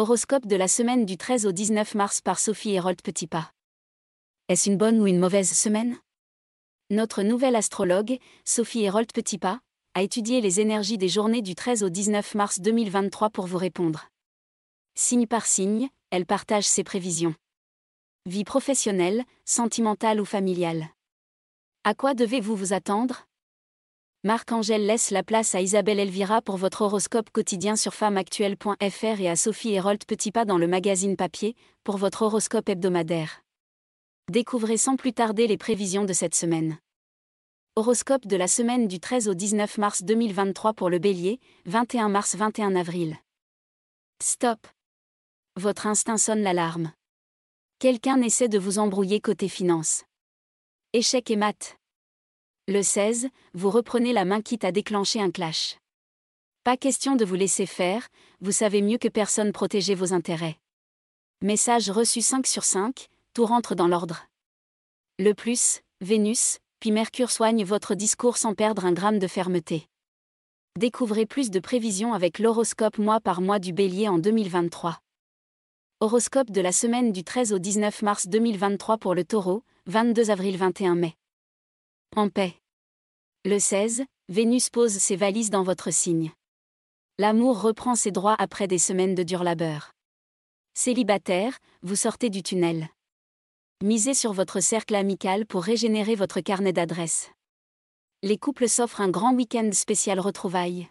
Horoscope de la semaine du 13 au 19 mars par Sophie Hérold Petitpas. Est-ce une bonne ou une mauvaise semaine? Notre nouvelle astrologue, Sophie Hérold Petitpas, a étudié les énergies des journées du 13 au 19 mars 2023 pour vous répondre. Signe par signe, elle partage ses prévisions. Vie professionnelle, sentimentale ou familiale. À quoi devez-vous vous attendre? Marc-Angèle laisse la place à Isabelle Elvira pour votre horoscope quotidien sur femmeactuelle.fr et à Sophie Hérold Petitpas dans le magazine papier pour votre horoscope hebdomadaire. Découvrez sans plus tarder les prévisions de cette semaine. Horoscope de la semaine du 13 au 19 mars 2023 pour le Bélier, 21 mars 21 avril. Stop. Votre instinct sonne l'alarme. Quelqu'un essaie de vous embrouiller côté finance. Échec et mat. Le 16, vous reprenez la main quitte à déclencher un clash. Pas question de vous laisser faire, vous savez mieux que personne protéger vos intérêts. Message reçu 5 sur 5, tout rentre dans l'ordre. Le plus, Vénus, puis Mercure soigne votre discours sans perdre un gramme de fermeté. Découvrez plus de prévisions avec l'horoscope mois par mois du bélier en 2023. Horoscope de la semaine du 13 au 19 mars 2023 pour le taureau, 22 avril 21 mai. En paix. Le 16, Vénus pose ses valises dans votre signe. L'amour reprend ses droits après des semaines de dur labeur. Célibataire, vous sortez du tunnel. Misez sur votre cercle amical pour régénérer votre carnet d'adresses. Les couples s'offrent un grand week-end spécial retrouvailles.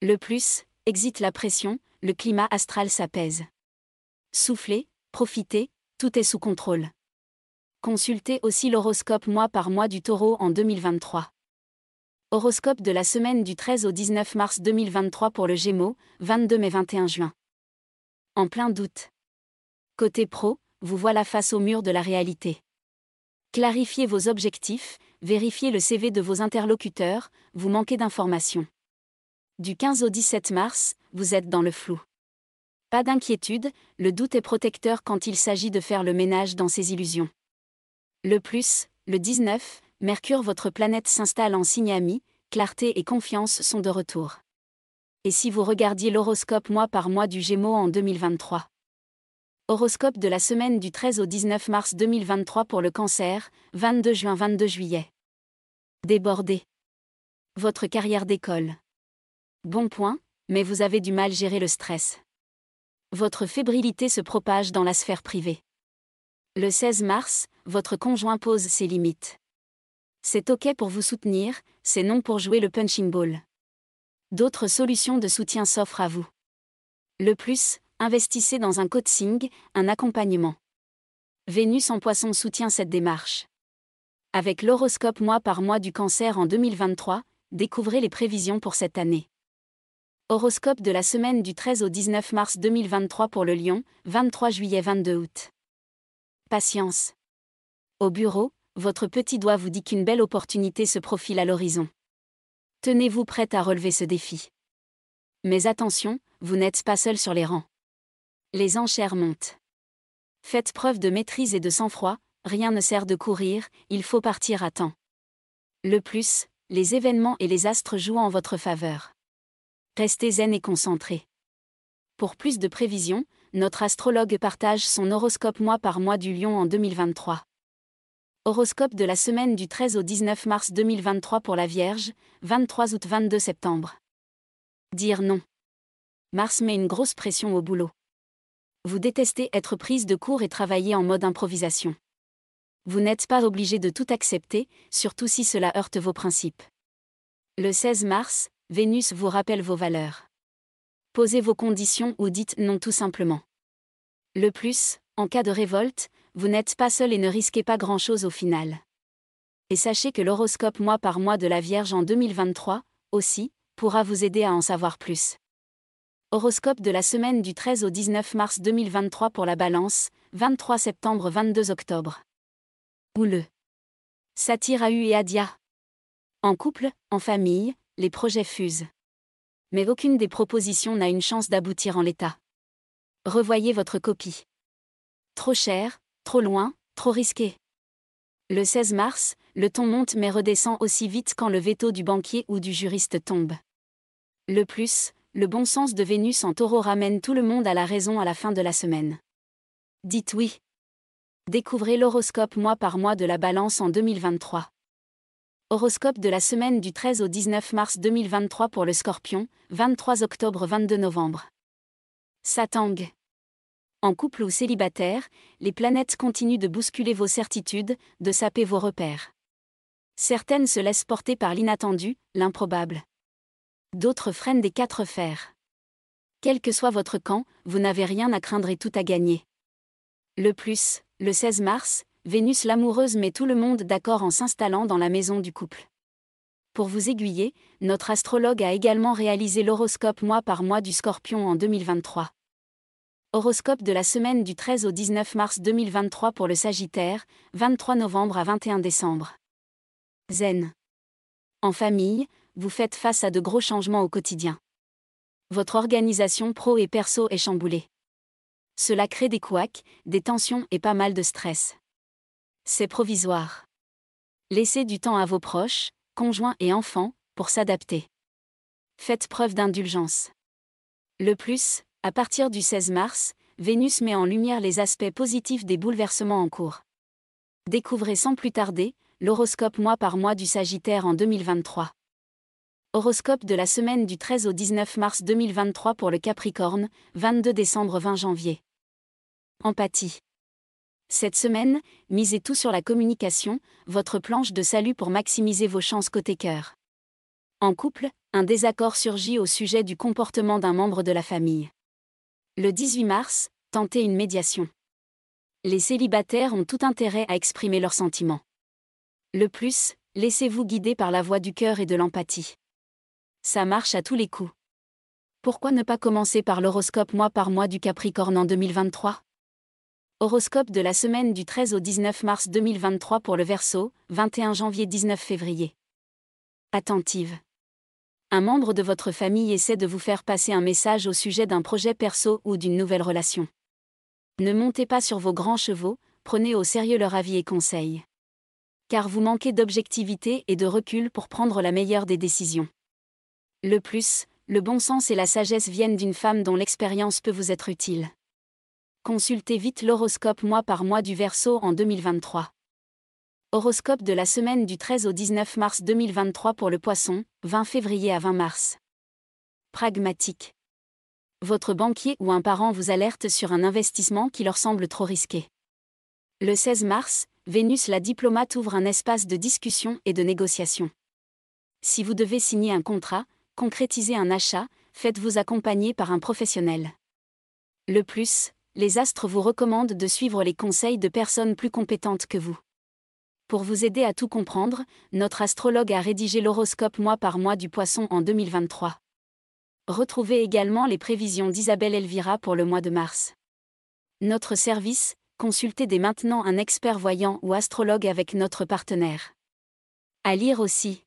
Le plus, exit la pression, le climat astral s'apaise. Soufflez, profitez, tout est sous contrôle. Consultez aussi l'horoscope mois par mois du taureau en 2023. Horoscope de la semaine du 13 au 19 mars 2023 pour le Gémeaux, 22 mai 21 juin. En plein doute. Côté pro, vous voilà face au mur de la réalité. Clarifiez vos objectifs, vérifiez le CV de vos interlocuteurs, vous manquez d'informations. Du 15 au 17 mars, vous êtes dans le flou. Pas d'inquiétude, le doute est protecteur quand il s'agit de faire le ménage dans ses illusions. Le plus, le 19, Mercure votre planète s'installe en signe ami, clarté et confiance sont de retour. Et si vous regardiez l'horoscope mois par mois du Gémeaux en 2023 Horoscope de la semaine du 13 au 19 mars 2023 pour le cancer, 22 juin 22 juillet. Débordé. Votre carrière d'école. Bon point, mais vous avez du mal gérer le stress. Votre fébrilité se propage dans la sphère privée. Le 16 mars, votre conjoint pose ses limites. C'est OK pour vous soutenir, c'est non pour jouer le punching ball. D'autres solutions de soutien s'offrent à vous. Le plus, investissez dans un coaching, un accompagnement. Vénus en poisson soutient cette démarche. Avec l'horoscope mois par mois du cancer en 2023, découvrez les prévisions pour cette année. Horoscope de la semaine du 13 au 19 mars 2023 pour le Lion, 23 juillet 22 août. Patience. Au bureau, votre petit doigt vous dit qu'une belle opportunité se profile à l'horizon. Tenez-vous prête à relever ce défi. Mais attention, vous n'êtes pas seul sur les rangs. Les enchères montent. Faites preuve de maîtrise et de sang-froid, rien ne sert de courir, il faut partir à temps. Le plus, les événements et les astres jouent en votre faveur. Restez zen et concentré. Pour plus de prévisions, notre astrologue partage son horoscope mois par mois du lion en 2023. Horoscope de la semaine du 13 au 19 mars 2023 pour la Vierge, 23 août 22 septembre. Dire non. Mars met une grosse pression au boulot. Vous détestez être prise de court et travailler en mode improvisation. Vous n'êtes pas obligé de tout accepter, surtout si cela heurte vos principes. Le 16 mars, Vénus vous rappelle vos valeurs. Posez vos conditions ou dites non tout simplement. Le plus, en cas de révolte, vous n'êtes pas seul et ne risquez pas grand-chose au final. Et sachez que l'horoscope mois par mois de la Vierge en 2023, aussi, pourra vous aider à en savoir plus. Horoscope de la semaine du 13 au 19 mars 2023 pour la Balance, 23 septembre 22 octobre. Houleux. Satire à U et Adia. En couple, en famille, les projets fusent mais aucune des propositions n'a une chance d'aboutir en l'état. Revoyez votre copie. Trop cher, trop loin, trop risqué. Le 16 mars, le ton monte mais redescend aussi vite quand le veto du banquier ou du juriste tombe. Le plus, le bon sens de Vénus en taureau ramène tout le monde à la raison à la fin de la semaine. Dites oui. Découvrez l'horoscope mois par mois de la balance en 2023. Horoscope de la semaine du 13 au 19 mars 2023 pour le scorpion, 23 octobre 22 novembre. Satang. En couple ou célibataire, les planètes continuent de bousculer vos certitudes, de saper vos repères. Certaines se laissent porter par l'inattendu, l'improbable. D'autres freinent des quatre fers. Quel que soit votre camp, vous n'avez rien à craindre et tout à gagner. Le plus, le 16 mars, Vénus l'amoureuse met tout le monde d'accord en s'installant dans la maison du couple. Pour vous aiguiller, notre astrologue a également réalisé l'horoscope mois par mois du scorpion en 2023. Horoscope de la semaine du 13 au 19 mars 2023 pour le Sagittaire, 23 novembre à 21 décembre. Zen. En famille, vous faites face à de gros changements au quotidien. Votre organisation pro et perso est chamboulée. Cela crée des couacs, des tensions et pas mal de stress. C'est provisoire. Laissez du temps à vos proches, conjoints et enfants, pour s'adapter. Faites preuve d'indulgence. Le plus, à partir du 16 mars, Vénus met en lumière les aspects positifs des bouleversements en cours. Découvrez sans plus tarder, l'horoscope mois par mois du Sagittaire en 2023. Horoscope de la semaine du 13 au 19 mars 2023 pour le Capricorne, 22 décembre 20 janvier. Empathie. Cette semaine, misez tout sur la communication, votre planche de salut pour maximiser vos chances côté cœur. En couple, un désaccord surgit au sujet du comportement d'un membre de la famille. Le 18 mars, tentez une médiation. Les célibataires ont tout intérêt à exprimer leurs sentiments. Le plus, laissez-vous guider par la voix du cœur et de l'empathie. Ça marche à tous les coups. Pourquoi ne pas commencer par l'horoscope mois par mois du Capricorne en 2023 Horoscope de la semaine du 13 au 19 mars 2023 pour le Verseau, 21 janvier 19 février. Attentive. Un membre de votre famille essaie de vous faire passer un message au sujet d'un projet perso ou d'une nouvelle relation. Ne montez pas sur vos grands chevaux, prenez au sérieux leur avis et conseils car vous manquez d'objectivité et de recul pour prendre la meilleure des décisions. Le plus, le bon sens et la sagesse viennent d'une femme dont l'expérience peut vous être utile. Consultez vite l'horoscope mois par mois du Verseau en 2023. Horoscope de la semaine du 13 au 19 mars 2023 pour le Poisson, 20 février à 20 mars. Pragmatique. Votre banquier ou un parent vous alerte sur un investissement qui leur semble trop risqué. Le 16 mars, Vénus la diplomate ouvre un espace de discussion et de négociation. Si vous devez signer un contrat, concrétiser un achat, faites-vous accompagner par un professionnel. Le plus, les astres vous recommandent de suivre les conseils de personnes plus compétentes que vous. Pour vous aider à tout comprendre, notre astrologue a rédigé l'horoscope mois par mois du poisson en 2023. Retrouvez également les prévisions d'Isabelle Elvira pour le mois de mars. Notre service, consultez dès maintenant un expert voyant ou astrologue avec notre partenaire. À lire aussi.